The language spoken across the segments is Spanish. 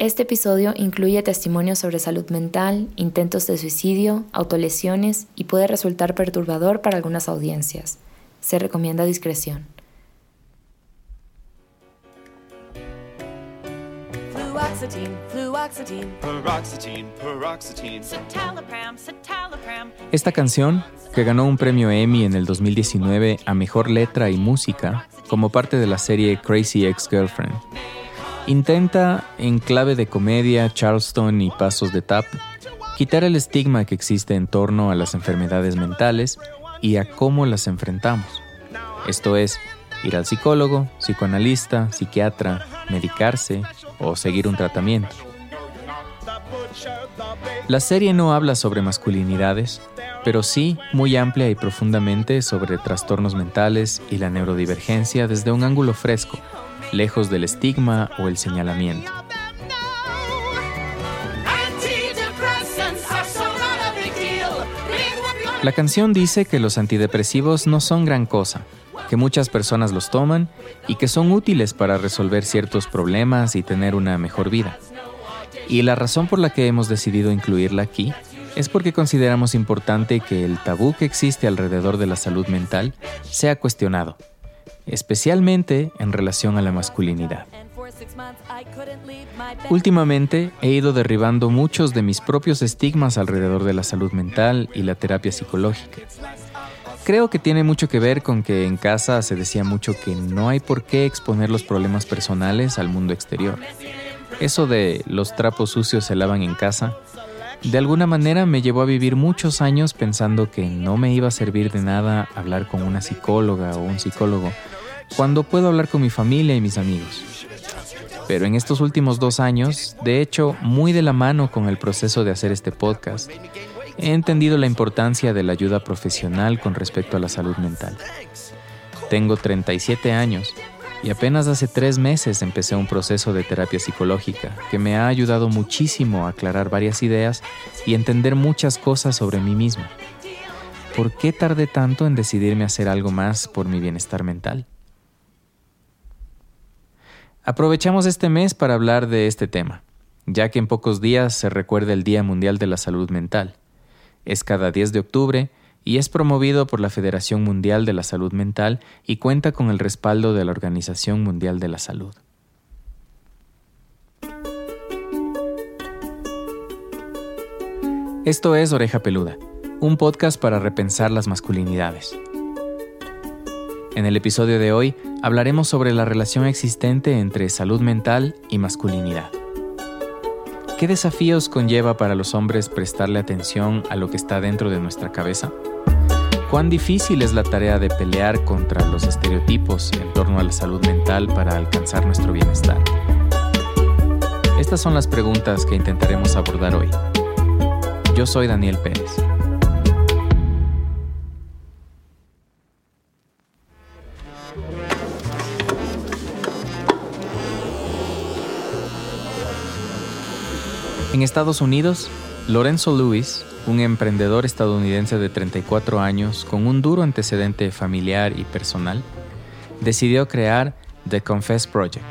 Este episodio incluye testimonios sobre salud mental, intentos de suicidio, autolesiones y puede resultar perturbador para algunas audiencias. Se recomienda discreción. Esta canción, que ganó un premio Emmy en el 2019 a Mejor Letra y Música como parte de la serie Crazy Ex-Girlfriend, intenta, en clave de comedia, Charleston y pasos de tap, quitar el estigma que existe en torno a las enfermedades mentales y a cómo las enfrentamos. Esto es, ir al psicólogo, psicoanalista, psiquiatra, medicarse o seguir un tratamiento. La serie no habla sobre masculinidades, pero sí muy amplia y profundamente sobre trastornos mentales y la neurodivergencia desde un ángulo fresco, lejos del estigma o el señalamiento. La canción dice que los antidepresivos no son gran cosa, que muchas personas los toman y que son útiles para resolver ciertos problemas y tener una mejor vida. Y la razón por la que hemos decidido incluirla aquí es porque consideramos importante que el tabú que existe alrededor de la salud mental sea cuestionado, especialmente en relación a la masculinidad. Últimamente he ido derribando muchos de mis propios estigmas alrededor de la salud mental y la terapia psicológica. Creo que tiene mucho que ver con que en casa se decía mucho que no hay por qué exponer los problemas personales al mundo exterior. Eso de los trapos sucios se lavan en casa, de alguna manera me llevó a vivir muchos años pensando que no me iba a servir de nada hablar con una psicóloga o un psicólogo cuando puedo hablar con mi familia y mis amigos pero en estos últimos dos años, de hecho, muy de la mano con el proceso de hacer este podcast, he entendido la importancia de la ayuda profesional con respecto a la salud mental. Tengo 37 años y apenas hace tres meses empecé un proceso de terapia psicológica que me ha ayudado muchísimo a aclarar varias ideas y entender muchas cosas sobre mí mismo. ¿Por qué tardé tanto en decidirme hacer algo más por mi bienestar mental? Aprovechamos este mes para hablar de este tema, ya que en pocos días se recuerda el Día Mundial de la Salud Mental. Es cada 10 de octubre y es promovido por la Federación Mundial de la Salud Mental y cuenta con el respaldo de la Organización Mundial de la Salud. Esto es Oreja Peluda, un podcast para repensar las masculinidades. En el episodio de hoy hablaremos sobre la relación existente entre salud mental y masculinidad. ¿Qué desafíos conlleva para los hombres prestarle atención a lo que está dentro de nuestra cabeza? ¿Cuán difícil es la tarea de pelear contra los estereotipos en torno a la salud mental para alcanzar nuestro bienestar? Estas son las preguntas que intentaremos abordar hoy. Yo soy Daniel Pérez. En Estados Unidos, Lorenzo Lewis, un emprendedor estadounidense de 34 años con un duro antecedente familiar y personal, decidió crear The Confess Project,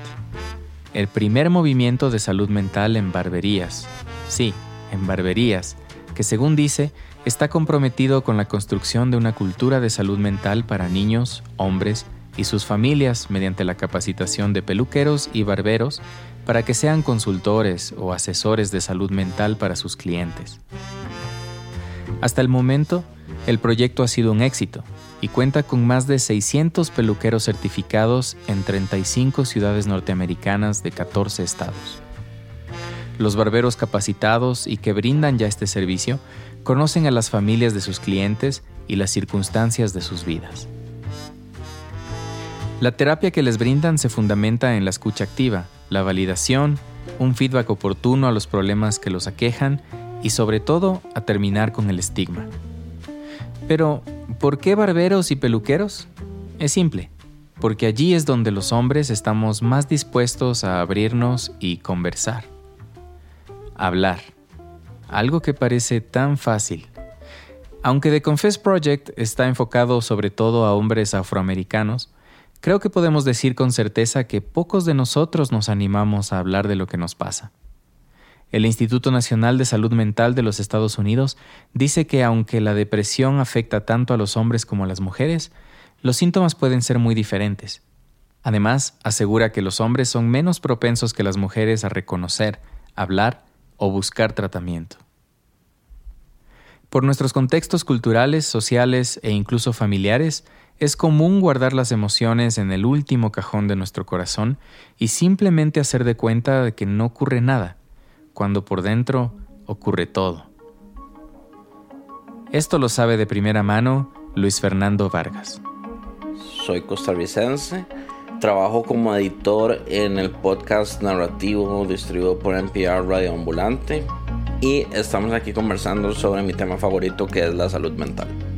el primer movimiento de salud mental en barberías. Sí, en barberías, que según dice, está comprometido con la construcción de una cultura de salud mental para niños, hombres y sus familias mediante la capacitación de peluqueros y barberos para que sean consultores o asesores de salud mental para sus clientes. Hasta el momento, el proyecto ha sido un éxito y cuenta con más de 600 peluqueros certificados en 35 ciudades norteamericanas de 14 estados. Los barberos capacitados y que brindan ya este servicio conocen a las familias de sus clientes y las circunstancias de sus vidas. La terapia que les brindan se fundamenta en la escucha activa, la validación, un feedback oportuno a los problemas que los aquejan y sobre todo a terminar con el estigma. Pero, ¿por qué barberos y peluqueros? Es simple, porque allí es donde los hombres estamos más dispuestos a abrirnos y conversar. Hablar. Algo que parece tan fácil. Aunque The Confess Project está enfocado sobre todo a hombres afroamericanos, Creo que podemos decir con certeza que pocos de nosotros nos animamos a hablar de lo que nos pasa. El Instituto Nacional de Salud Mental de los Estados Unidos dice que aunque la depresión afecta tanto a los hombres como a las mujeres, los síntomas pueden ser muy diferentes. Además, asegura que los hombres son menos propensos que las mujeres a reconocer, hablar o buscar tratamiento. Por nuestros contextos culturales, sociales e incluso familiares, es común guardar las emociones en el último cajón de nuestro corazón y simplemente hacer de cuenta de que no ocurre nada, cuando por dentro ocurre todo. Esto lo sabe de primera mano Luis Fernando Vargas. Soy costarricense, trabajo como editor en el podcast narrativo distribuido por NPR Radio Ambulante y estamos aquí conversando sobre mi tema favorito que es la salud mental.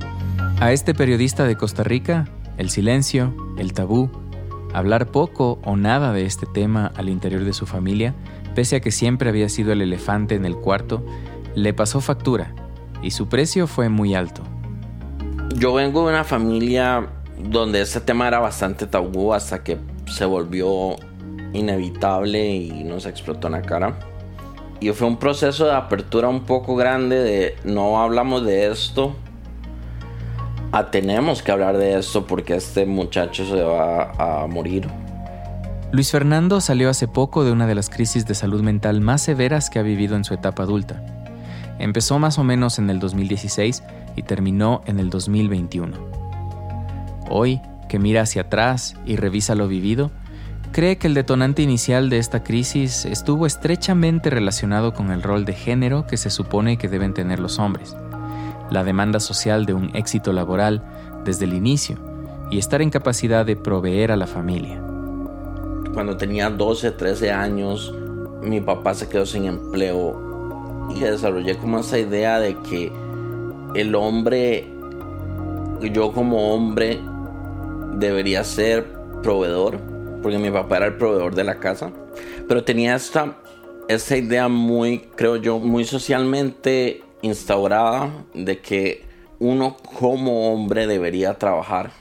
A este periodista de Costa Rica, el silencio, el tabú, hablar poco o nada de este tema al interior de su familia, pese a que siempre había sido el elefante en el cuarto, le pasó factura y su precio fue muy alto. Yo vengo de una familia donde este tema era bastante tabú hasta que se volvió inevitable y nos explotó en la cara. Y fue un proceso de apertura un poco grande de no hablamos de esto, Ah, tenemos que hablar de esto porque este muchacho se va a morir. Luis Fernando salió hace poco de una de las crisis de salud mental más severas que ha vivido en su etapa adulta. Empezó más o menos en el 2016 y terminó en el 2021. Hoy, que mira hacia atrás y revisa lo vivido, cree que el detonante inicial de esta crisis estuvo estrechamente relacionado con el rol de género que se supone que deben tener los hombres la demanda social de un éxito laboral desde el inicio y estar en capacidad de proveer a la familia. Cuando tenía 12, 13 años, mi papá se quedó sin empleo y desarrollé como esa idea de que el hombre, yo como hombre, debería ser proveedor, porque mi papá era el proveedor de la casa, pero tenía esta, esta idea muy, creo yo, muy socialmente instaurada de que uno como hombre debería trabajar.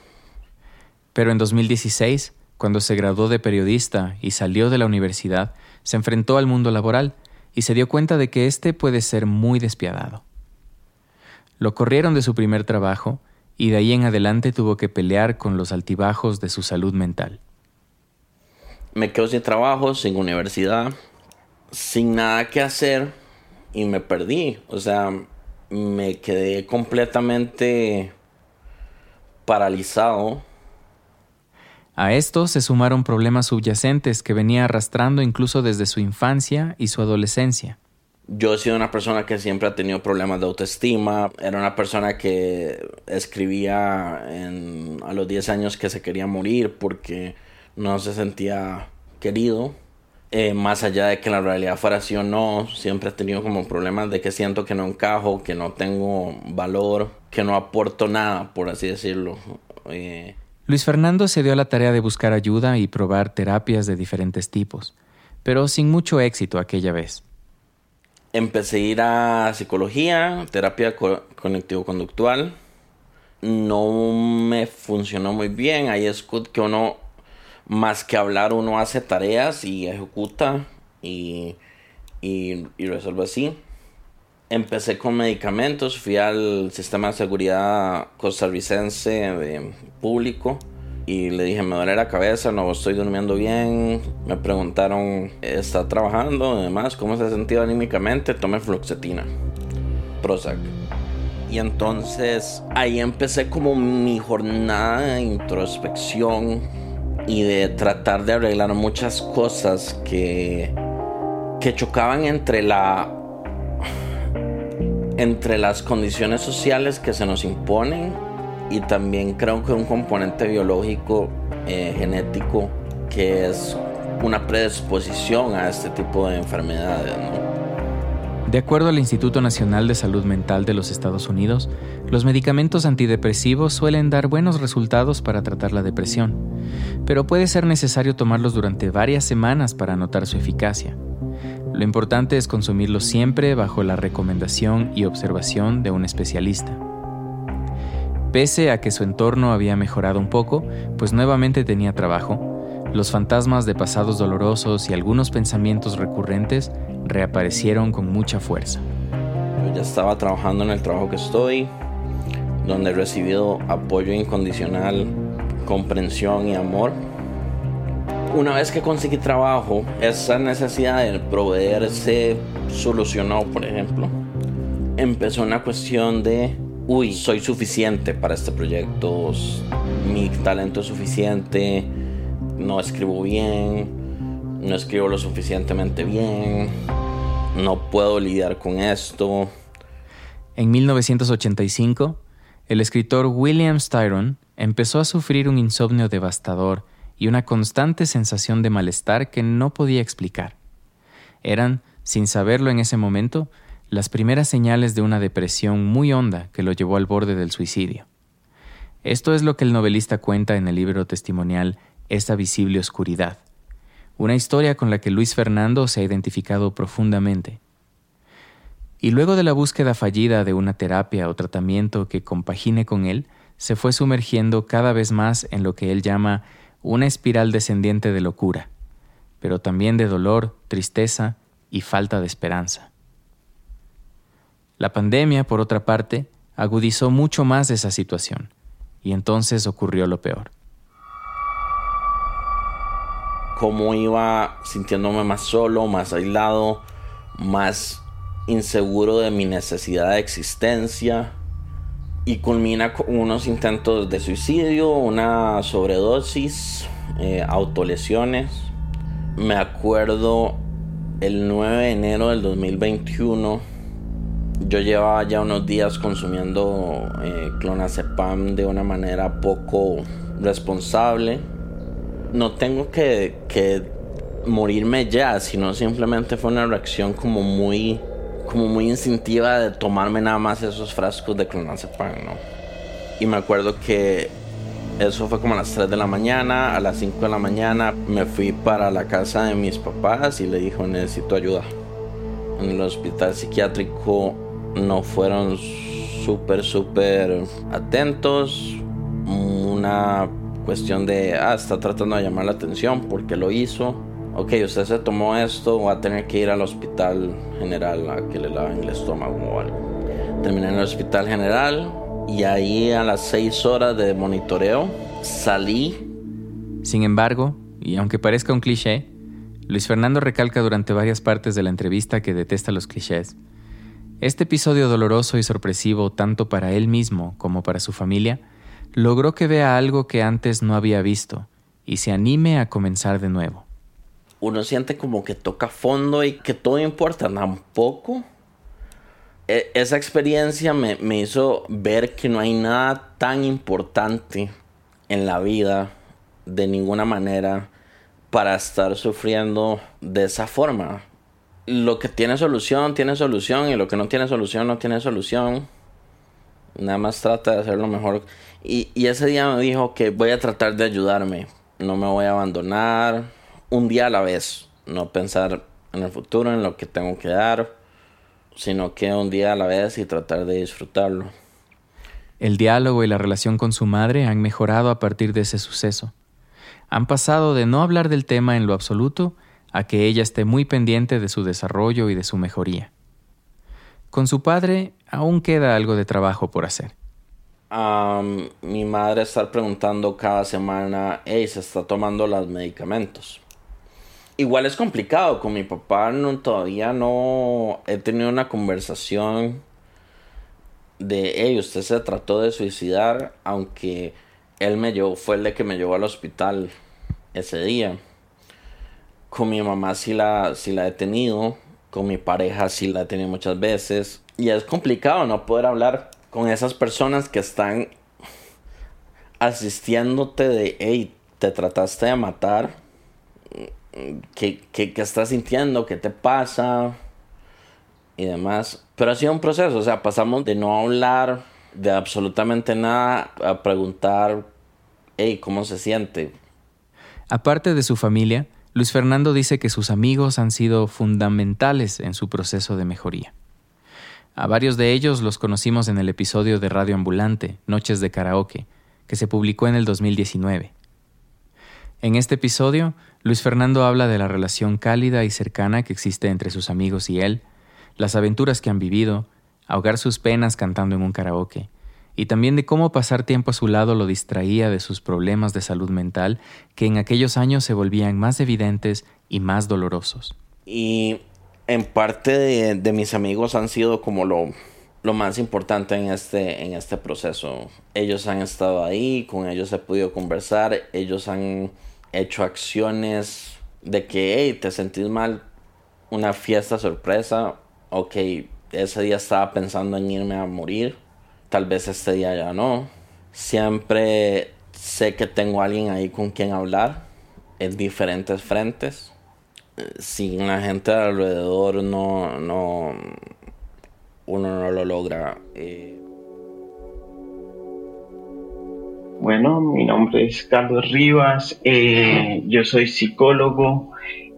Pero en 2016, cuando se graduó de periodista y salió de la universidad, se enfrentó al mundo laboral y se dio cuenta de que éste puede ser muy despiadado. Lo corrieron de su primer trabajo y de ahí en adelante tuvo que pelear con los altibajos de su salud mental. Me quedo sin trabajo, sin universidad, sin nada que hacer y me perdí. O sea, me quedé completamente paralizado. A esto se sumaron problemas subyacentes que venía arrastrando incluso desde su infancia y su adolescencia. Yo he sido una persona que siempre ha tenido problemas de autoestima. Era una persona que escribía a los 10 años que se quería morir porque no se sentía querido. Eh, más allá de que la realidad fuera así o no, siempre he tenido como problemas de que siento que no encajo, que no tengo valor, que no aporto nada, por así decirlo. Eh, Luis Fernando se dio a la tarea de buscar ayuda y probar terapias de diferentes tipos, pero sin mucho éxito aquella vez. Empecé a ir a psicología, terapia conectivo-conductual. No me funcionó muy bien. Ahí es que uno más que hablar uno hace tareas y ejecuta y, y, resuelve así. Empecé con medicamentos, fui al sistema de seguridad costarricense público y le dije me duele la cabeza, no estoy durmiendo bien. Me preguntaron, ¿está trabajando? Además, ¿cómo se ha sentido anímicamente? Tome fluoxetina, Prozac. Y entonces ahí empecé como mi jornada de introspección y de tratar de arreglar muchas cosas que, que chocaban entre la entre las condiciones sociales que se nos imponen y también creo que un componente biológico eh, genético que es una predisposición a este tipo de enfermedades. De acuerdo al Instituto Nacional de Salud Mental de los Estados Unidos, los medicamentos antidepresivos suelen dar buenos resultados para tratar la depresión, pero puede ser necesario tomarlos durante varias semanas para notar su eficacia. Lo importante es consumirlos siempre bajo la recomendación y observación de un especialista. Pese a que su entorno había mejorado un poco, pues nuevamente tenía trabajo, los fantasmas de pasados dolorosos y algunos pensamientos recurrentes reaparecieron con mucha fuerza. Yo ya estaba trabajando en el trabajo que estoy, donde he recibido apoyo incondicional, comprensión y amor. Una vez que conseguí trabajo, esa necesidad de proveer se solucionó, por ejemplo. Empezó una cuestión de, uy, soy suficiente para este proyecto, mi talento es suficiente, no escribo bien, no escribo lo suficientemente bien, no puedo lidiar con esto. En 1985, el escritor William Styron empezó a sufrir un insomnio devastador y una constante sensación de malestar que no podía explicar. Eran, sin saberlo en ese momento, las primeras señales de una depresión muy honda que lo llevó al borde del suicidio. Esto es lo que el novelista cuenta en el libro testimonial Esa visible oscuridad, una historia con la que Luis Fernando se ha identificado profundamente. Y luego de la búsqueda fallida de una terapia o tratamiento que compagine con él, se fue sumergiendo cada vez más en lo que él llama una espiral descendiente de locura, pero también de dolor, tristeza y falta de esperanza. La pandemia, por otra parte, agudizó mucho más esa situación, y entonces ocurrió lo peor. Cómo iba sintiéndome más solo, más aislado, más inseguro de mi necesidad de existencia y culmina con unos intentos de suicidio, una sobredosis, eh, autolesiones. Me acuerdo el 9 de enero del 2021, yo llevaba ya unos días consumiendo eh, clonazepam de una manera poco responsable. No tengo que, que morirme ya, sino simplemente fue una reacción como muy como muy instintiva de tomarme nada más esos frascos de clonazepam, ¿no? Y me acuerdo que eso fue como a las 3 de la mañana, a las 5 de la mañana me fui para la casa de mis papás y le dijo necesito ayuda. En el hospital psiquiátrico no fueron súper, súper atentos. Una cuestión de, ah, está tratando de llamar la atención porque lo hizo ok, usted se tomó esto, va a tener que ir al hospital general a que le laven el estómago o algo. Terminé en el hospital general y ahí a las seis horas de monitoreo salí. Sin embargo, y aunque parezca un cliché, Luis Fernando recalca durante varias partes de la entrevista que detesta los clichés. Este episodio doloroso y sorpresivo tanto para él mismo como para su familia logró que vea algo que antes no había visto y se anime a comenzar de nuevo uno siente como que toca fondo y que todo importa tampoco. E, esa experiencia me, me hizo ver que no hay nada tan importante en la vida de ninguna manera para estar sufriendo de esa forma. Lo que tiene solución, tiene solución y lo que no tiene solución, no tiene solución. Nada más trata de hacerlo mejor. Y, y ese día me dijo que voy a tratar de ayudarme. No me voy a abandonar un día a la vez, no pensar en el futuro, en lo que tengo que dar, sino que un día a la vez y tratar de disfrutarlo. El diálogo y la relación con su madre han mejorado a partir de ese suceso. Han pasado de no hablar del tema en lo absoluto a que ella esté muy pendiente de su desarrollo y de su mejoría. Con su padre aún queda algo de trabajo por hacer. mi madre está preguntando cada semana, hey, ¿se está tomando los medicamentos? igual es complicado. Con mi papá no, todavía no he tenido una conversación de, hey, usted se trató de suicidar, aunque él me llevó, fue el de que me llevó al hospital ese día. Con mi mamá sí la, sí la he tenido, con mi pareja sí la he tenido muchas veces. Y es complicado no poder hablar con esas personas que están asistiéndote de, hey, te trataste de matar qué, qué, estás sintiendo, qué te pasa y demás. Pero ha sido un proceso, o sea, pasamos de no hablar de absolutamente nada a preguntar, hey, ¿cómo se siente? Aparte de su familia, Luis Fernando dice que sus amigos han sido fundamentales en su proceso de mejoría. A varios de ellos los conocimos en el episodio de Radio Ambulante, Noches de Karaoke, que se publicó en el 2019. En este episodio, Luis Fernando habla de la relación cálida y cercana que existe entre sus amigos y él, las aventuras que han vivido, ahogar sus penas cantando en un karaoke, y también de cómo pasar tiempo a su lado lo distraía de sus problemas de salud mental que en aquellos años se volvían más evidentes y más dolorosos. Y en parte de, mis amigos han sido como lo, lo más importante en este, en este proceso. Ellos han estado ahí, con ellos he podido conversar, ellos han hecho acciones de que, hey, te sentís mal, una fiesta sorpresa, ok, ese día estaba pensando en irme a morir, tal vez este día ya no. Siempre sé que tengo alguien ahí con quien hablar en diferentes frentes. Sin la gente alrededor no, no, uno no lo logra. Eh. Bueno, mi nombre es Carlos Rivas, eh, yo soy psicólogo,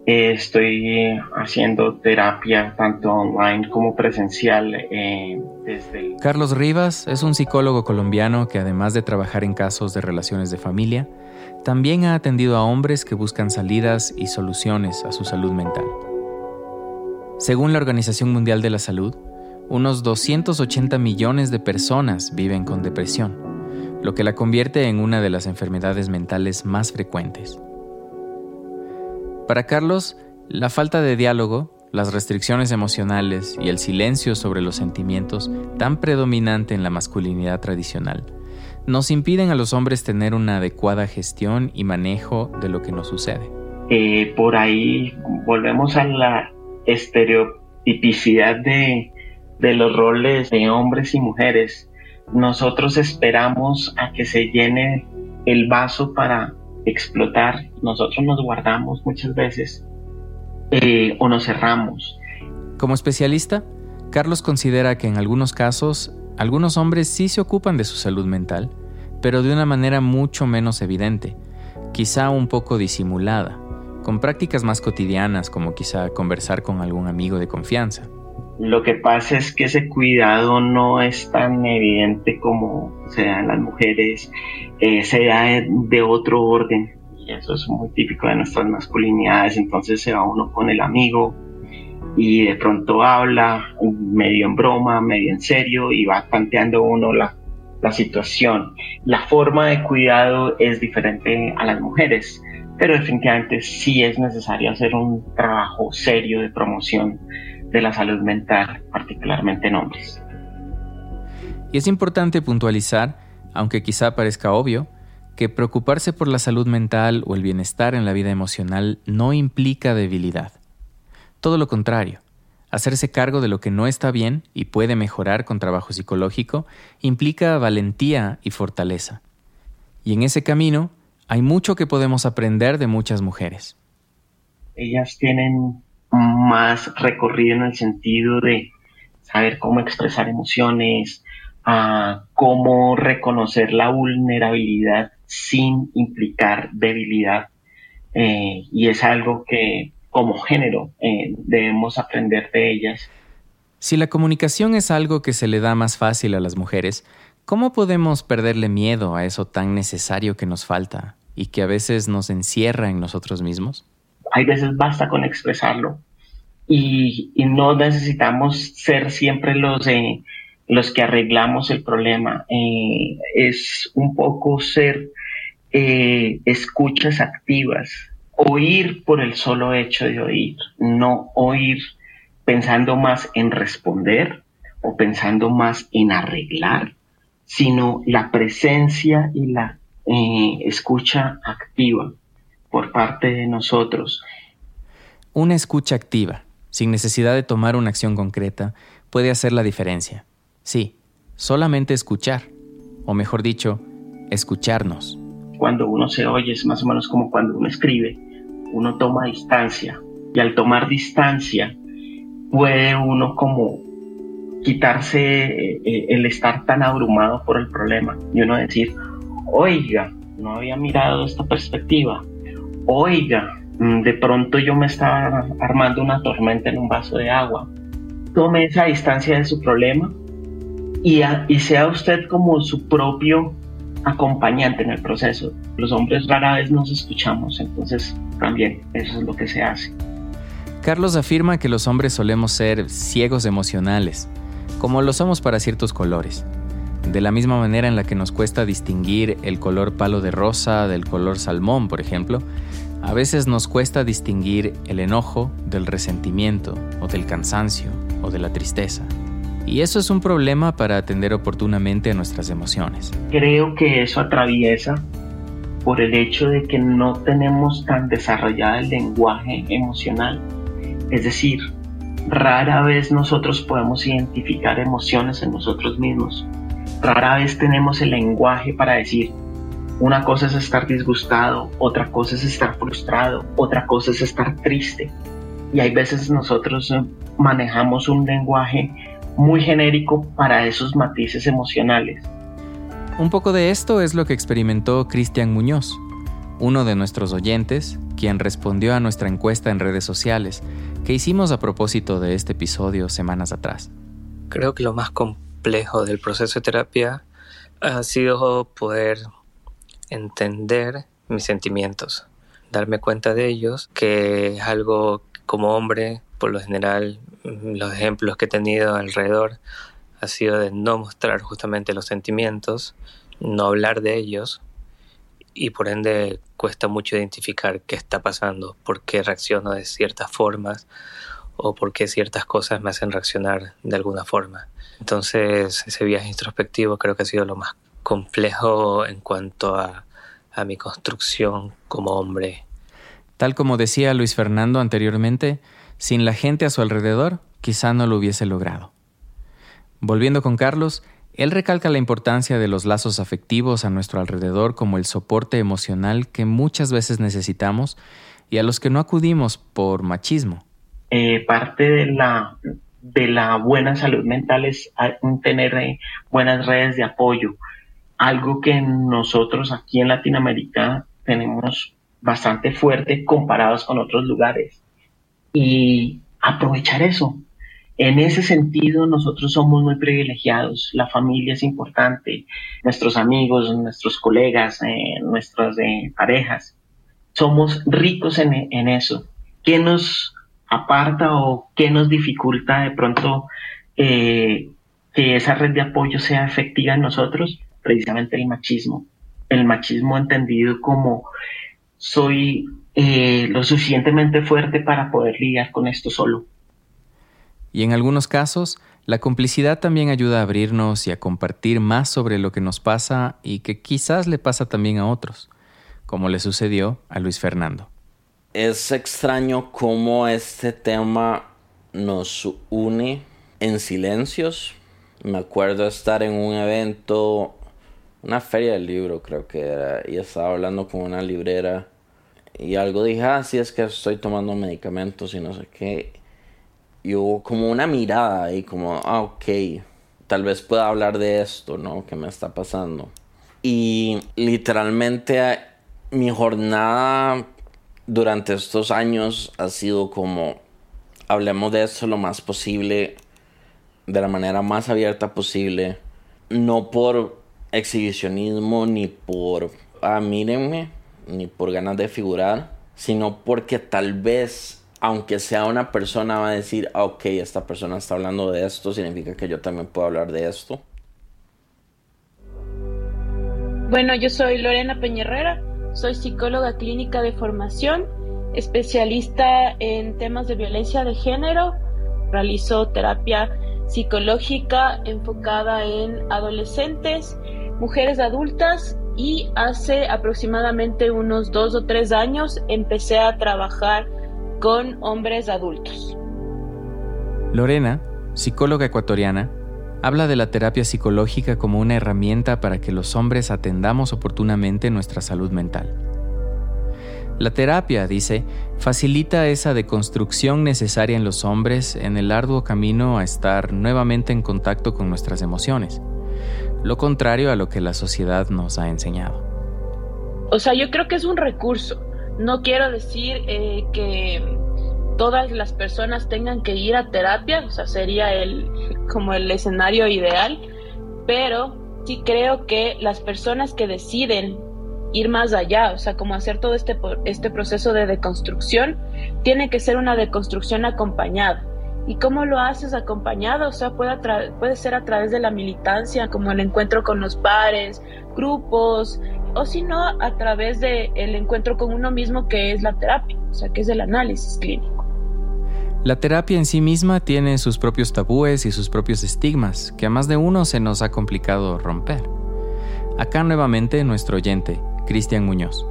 eh, estoy haciendo terapia tanto online como presencial desde... Carlos Rivas es un psicólogo colombiano que además de trabajar en casos de relaciones de familia, también ha atendido a hombres que buscan salidas y soluciones a su salud mental. Según la Organización Mundial de la Salud, unos 280 millones de personas viven con depresión, lo que la convierte en una de las enfermedades mentales más frecuentes. Para Carlos, la falta de diálogo, las restricciones emocionales y el silencio sobre los sentimientos tan predominante en la masculinidad tradicional nos impiden a los hombres tener una adecuada gestión y manejo de lo que nos sucede. Eh, por ahí volvemos a la estereotipicidad de de los roles de hombres y mujeres. Nosotros esperamos a que se llene el vaso para explotar. Nosotros nos guardamos muchas veces eh, o nos cerramos. Como especialista, Carlos considera que en algunos casos algunos hombres sí se ocupan de su salud mental, pero de una manera mucho menos evidente, quizá un poco disimulada, con prácticas más cotidianas como quizá conversar con algún amigo de confianza. Lo que pasa es que ese cuidado no es tan evidente como se en las mujeres, eh, se da de otro orden y eso es muy típico de nuestras masculinidades, entonces se va uno con el amigo y de pronto habla medio en broma, medio en serio y va planteando uno la, la situación. La forma de cuidado es diferente a las mujeres, pero definitivamente sí es necesario hacer un trabajo serio de promoción de la salud mental, particularmente en hombres. Y es importante puntualizar, aunque quizá parezca obvio, que preocuparse por la salud mental o el bienestar en la vida emocional no implica debilidad. Todo lo contrario, hacerse cargo de lo que no está bien y puede mejorar con trabajo psicológico implica valentía y fortaleza. Y en ese camino hay mucho que podemos aprender de muchas mujeres. Ellas tienen más recorrido en el sentido de saber cómo expresar emociones, a cómo reconocer la vulnerabilidad sin implicar debilidad. Eh, y es algo que como género eh, debemos aprender de ellas. Si la comunicación es algo que se le da más fácil a las mujeres, ¿cómo podemos perderle miedo a eso tan necesario que nos falta y que a veces nos encierra en nosotros mismos? hay veces basta con expresarlo y, no necesitamos ser siempre los, los que arreglamos el problema. Eh, es un poco ser eh, escuchas activas, oír por el solo hecho de oír, no oír pensando más en responder o pensando más en arreglar, sino la presencia y la eh, escucha activa por parte de nosotros. Una escucha activa, sin necesidad de tomar una acción concreta, puede hacer la diferencia. Sí, solamente escuchar, o mejor dicho, escucharnos. Cuando uno se oye es más o menos como cuando uno escribe, uno toma distancia y al tomar distancia puede uno como quitarse eh, eh, el estar tan abrumado por el problema y uno decir, oiga, no había mirado esta perspectiva, oiga, mm, de pronto yo me estaba armando una tormenta en un vaso de agua. Tome esa distancia de su problema y, sea usted como su propio acompañante en el proceso. Los hombres rara vez nos escuchamos, entonces también eso es lo que se hace. Carlos afirma que los hombres solemos ser ciegos emocionales, como lo somos para ciertos colores. De la misma manera en la que nos cuesta distinguir el color palo de rosa del color salmón, por ejemplo, a veces nos cuesta distinguir el enojo del resentimiento o del cansancio o de la tristeza. Y eso es un problema para atender oportunamente a nuestras emociones. Creo que eso atraviesa por el hecho de que no tenemos tan desarrollado el lenguaje emocional. Es decir, rara vez nosotros podemos identificar emociones en nosotros mismos. Rara vez tenemos el lenguaje para decir, una cosa es estar disgustado, otra cosa es estar frustrado, otra cosa es estar triste. Y hay veces nosotros manejamos un lenguaje muy genérico para esos matices emocionales. Un poco de esto es lo que experimentó Cristian Muñoz, uno de nuestros oyentes, quien respondió a nuestra encuesta en redes sociales que hicimos a propósito de este episodio semanas atrás. Creo que lo más complejo del proceso de terapia ha sido poder entender mis sentimientos, darme cuenta de ellos, que es algo como hombre, por lo general, los ejemplos que he tenido alrededor ha sido de no mostrar justamente los sentimientos, no hablar de ellos y por ende cuesta mucho identificar qué está pasando, por qué reacciono de ciertas formas o por qué ciertas cosas me hacen reaccionar de alguna forma. Entonces ese viaje introspectivo creo que ha sido lo más complejo en cuanto a, a mi construcción como hombre. Tal como decía Luis Fernando anteriormente, sin la gente a su alrededor, quizá no lo hubiese logrado. Volviendo con Carlos, él recalca la importancia de los lazos afectivos a nuestro alrededor como el soporte emocional que muchas veces necesitamos y a los que no acudimos por machismo. Eh, parte de la, de la buena salud mental es tener eh, buenas redes de apoyo, algo que nosotros aquí en Latinoamérica tenemos bastante fuerte comparados con otros lugares y aprovechar eso. En ese sentido, nosotros somos muy privilegiados. La familia es importante, nuestros amigos, nuestros colegas, eh, nuestras eh, parejas. Somos ricos en, en, eso. ¿Qué nos aparta o qué nos dificulta de pronto eh, que esa red de apoyo sea efectiva en nosotros? Precisamente el machismo. El machismo entendido como soy eh, lo suficientemente fuerte para poder lidiar con esto solo. Y en algunos casos, la complicidad también ayuda a abrirnos y a compartir más sobre lo que nos pasa y que quizás le pasa también a otros, como le sucedió a Luis Fernando. Es extraño cómo este tema nos une en silencios. Me acuerdo estar en un evento, una feria del libro creo que era, y estaba hablando con una librera y algo dije, ah, sí, es que estoy tomando medicamentos y no sé qué. Y hubo como una mirada y como, ah, ok, tal vez pueda hablar de esto, ¿no? Que me está pasando. Y literalmente mi jornada durante estos años ha sido como, hablemos de esto lo más posible, de la manera más abierta posible, no por exhibicionismo ni por, ah, mírenme ni por ganas de figurar, sino porque tal vez, aunque sea una persona, va a decir, ah, ok, esta persona está hablando de esto, significa que yo también puedo hablar de esto. Bueno, yo soy Lorena Peñerrera, soy psicóloga clínica de formación, especialista en temas de violencia de género, realizo terapia psicológica enfocada en adolescentes, mujeres adultas y hace aproximadamente unos dos o tres años empecé a trabajar con hombres adultos. Lorena, psicóloga ecuatoriana, habla de la terapia psicológica como una herramienta para que los hombres atendamos oportunamente nuestra salud mental. La terapia, dice, facilita esa deconstrucción necesaria en los hombres en el arduo camino a estar nuevamente en contacto con nuestras emociones lo contrario a lo que la sociedad nos ha enseñado. O sea, yo creo que es un recurso. No quiero decir eh, que todas las personas tengan que ir a terapia, o sea, sería el como el escenario ideal, pero sí creo que las personas que deciden ir más allá, o sea, como hacer todo este, este proceso de deconstrucción, tiene que ser una deconstrucción acompañada. ¿Y cómo lo haces acompañado? O sea, puede, puede ser a través de la militancia, como el encuentro con los pares, grupos, o si no, a través del el encuentro con uno mismo, que es la terapia, o sea, que es el análisis clínico. La terapia en sí misma tiene sus propios tabúes y sus propios estigmas, que a más de uno se nos ha complicado romper. Acá nuevamente nuestro oyente, Cristian Muñoz.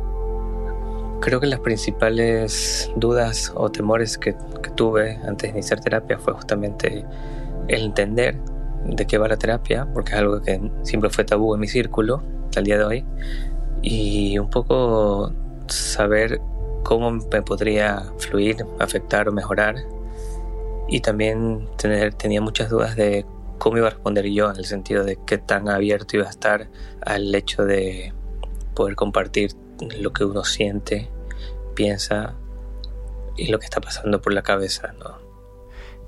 Creo que las principales dudas o temores que, tuve antes de iniciar terapia fue justamente el entender de qué va la terapia, porque es algo que siempre fue tabú en mi círculo hasta el día de hoy, y un poco saber cómo me podría fluir, afectar o mejorar. Y también tener, tenía muchas dudas de cómo iba a responder yo, en el sentido de qué tan abierto iba a estar al hecho de poder compartir lo que uno siente, piensa y lo que está pasando por la cabeza. ¿no?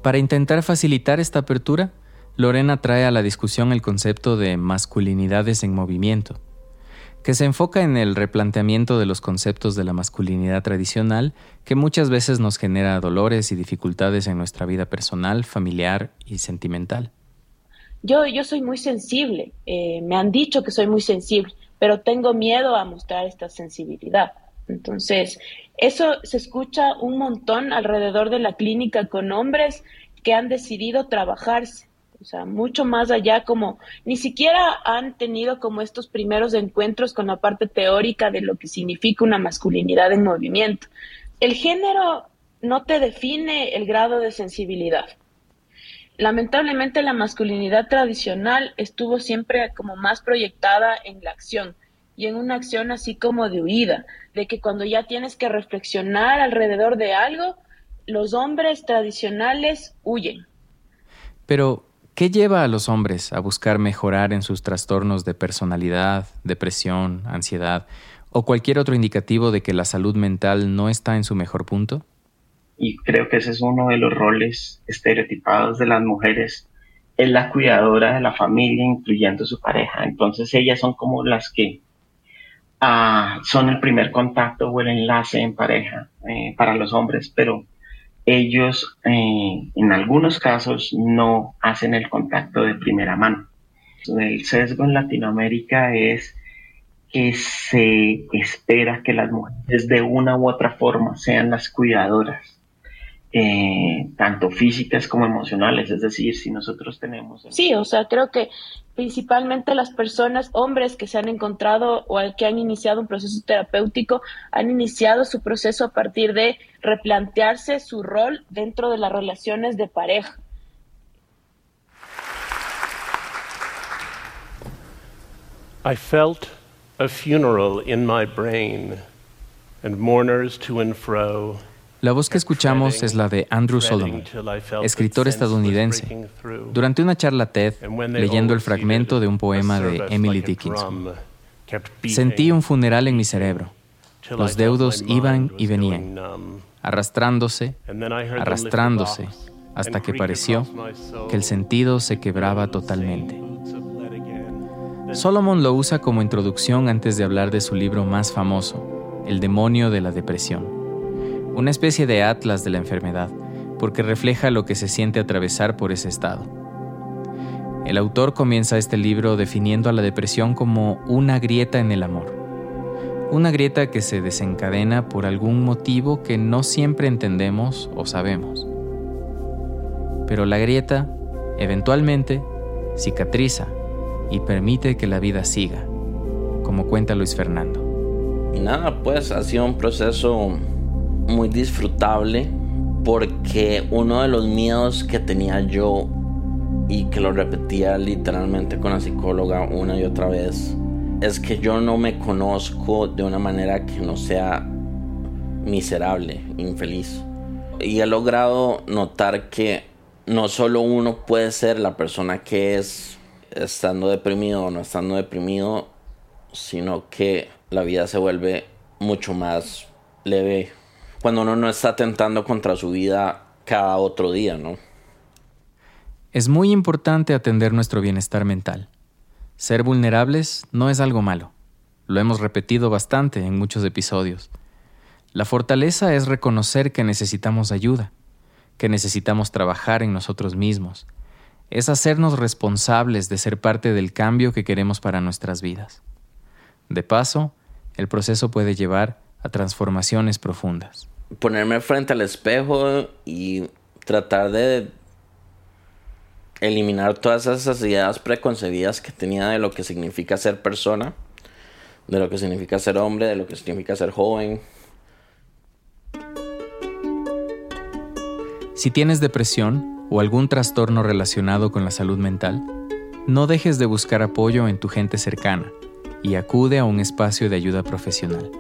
Para intentar facilitar esta apertura, Lorena trae a la discusión el concepto de masculinidades en movimiento, que se enfoca en el replanteamiento de los conceptos de la masculinidad tradicional que muchas veces nos genera dolores y dificultades en nuestra vida personal, familiar y sentimental. Yo, yo soy muy sensible, eh, me han dicho que soy muy sensible pero tengo miedo a mostrar esta sensibilidad. Entonces, eso se escucha un montón alrededor de la clínica con hombres que han decidido trabajarse, o sea, mucho más allá como ni siquiera han tenido como estos primeros encuentros con la parte teórica de lo que significa una masculinidad en movimiento. El género no te define el grado de sensibilidad. Lamentablemente la masculinidad tradicional estuvo siempre como más proyectada en la acción y en una acción así como de huida, de que cuando ya tienes que reflexionar alrededor de algo, los hombres tradicionales huyen. Pero, ¿qué lleva a los hombres a buscar mejorar en sus trastornos de personalidad, depresión, ansiedad o cualquier otro indicativo de que la salud mental no está en su mejor punto? Y creo que ese es uno de los roles estereotipados de las mujeres, es la cuidadora de la familia, incluyendo su pareja. Entonces ellas son como las que ah, son el primer contacto o el enlace en pareja eh, para los hombres, pero ellos eh, en algunos casos no hacen el contacto de primera mano. El sesgo en Latinoamérica es que se espera que las mujeres de una u otra forma sean las cuidadoras eh, tanto físicas como emocionales, es decir, si nosotros tenemos... Sí, o sea, creo que principalmente las personas, hombres que se han encontrado o que han iniciado un proceso terapéutico, han iniciado su proceso a partir de replantearse su rol dentro de las relaciones de pareja. I felt a funeral in my brain and mourners to and fro la voz que escuchamos es la de Andrew Solomon, escritor estadounidense, durante una charla TED leyendo el fragmento de un poema de Emily Dickinson. Sentí un funeral en mi cerebro. Los deudos iban y venían, arrastrándose, arrastrándose, hasta que pareció que el sentido se quebraba totalmente. Solomon lo usa como introducción antes de hablar de su libro más famoso, El demonio de la depresión una especie de atlas de la enfermedad, porque refleja lo que se siente atravesar por ese estado. El autor comienza este libro definiendo a la depresión como una grieta en el amor, una grieta que se desencadena por algún motivo que no siempre entendemos o sabemos. Pero la grieta, eventualmente, cicatriza y permite que la vida siga, como cuenta Luis Fernando. Y nada, pues ha un proceso muy disfrutable porque uno de los miedos que tenía yo y que lo repetía literalmente con la psicóloga una y otra vez es que yo no me conozco de una manera que no sea miserable, infeliz. Y he logrado notar que no solo uno puede ser la persona que es estando deprimido o no estando deprimido, sino que la vida se vuelve mucho más leve cuando uno no está atentando contra su vida cada otro día, ¿no? Es muy importante atender nuestro bienestar mental. Ser vulnerables no es algo malo. Lo hemos repetido bastante en muchos episodios. La fortaleza es reconocer que necesitamos ayuda, que necesitamos trabajar en nosotros mismos. Es hacernos responsables de ser parte del cambio que queremos para nuestras vidas. De paso, el proceso puede llevar a transformaciones profundas. Ponerme frente al espejo y tratar de eliminar todas esas ideas preconcebidas que tenía de lo que significa ser persona, de lo que significa ser hombre, de lo que significa ser joven. Si tienes depresión o algún trastorno relacionado con la salud mental, no dejes de buscar apoyo en tu gente cercana y acude a un espacio de ayuda profesional.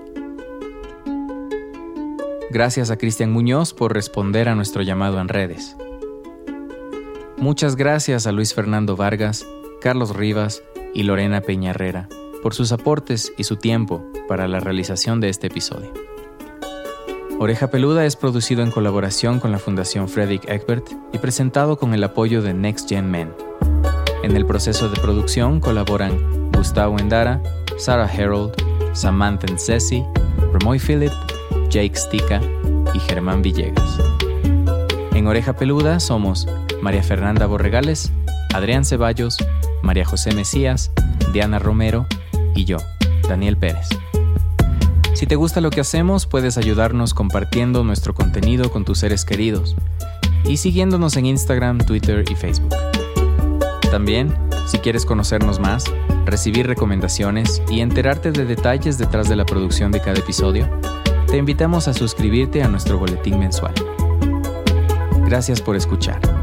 Gracias a Cristian Muñoz por responder a nuestro llamado en redes. Muchas gracias a Luis Fernando Vargas, Carlos Rivas y Lorena Peñarrera por sus aportes y su tiempo para la realización de este episodio. Oreja Peluda es producido en colaboración con la Fundación Frederick Egbert y presentado con el apoyo de Next Gen Men. En el proceso de producción colaboran Gustavo Endara, Sarah Harold, Samantha Ncesi, Romoy Philip, Jake Stika y Germán Villegas. En Oreja Peluda somos María Fernanda Borregales, Adrián Ceballos, María José Mesías, Diana Romero y yo, Daniel Pérez. Si te gusta lo que hacemos, puedes ayudarnos compartiendo nuestro contenido con tus seres queridos y siguiéndonos en Instagram, Twitter y Facebook. También, si quieres conocernos más, recibir recomendaciones y enterarte de detalles detrás de la producción de cada episodio, te invitamos a suscribirte a nuestro boletín mensual. Gracias por escuchar.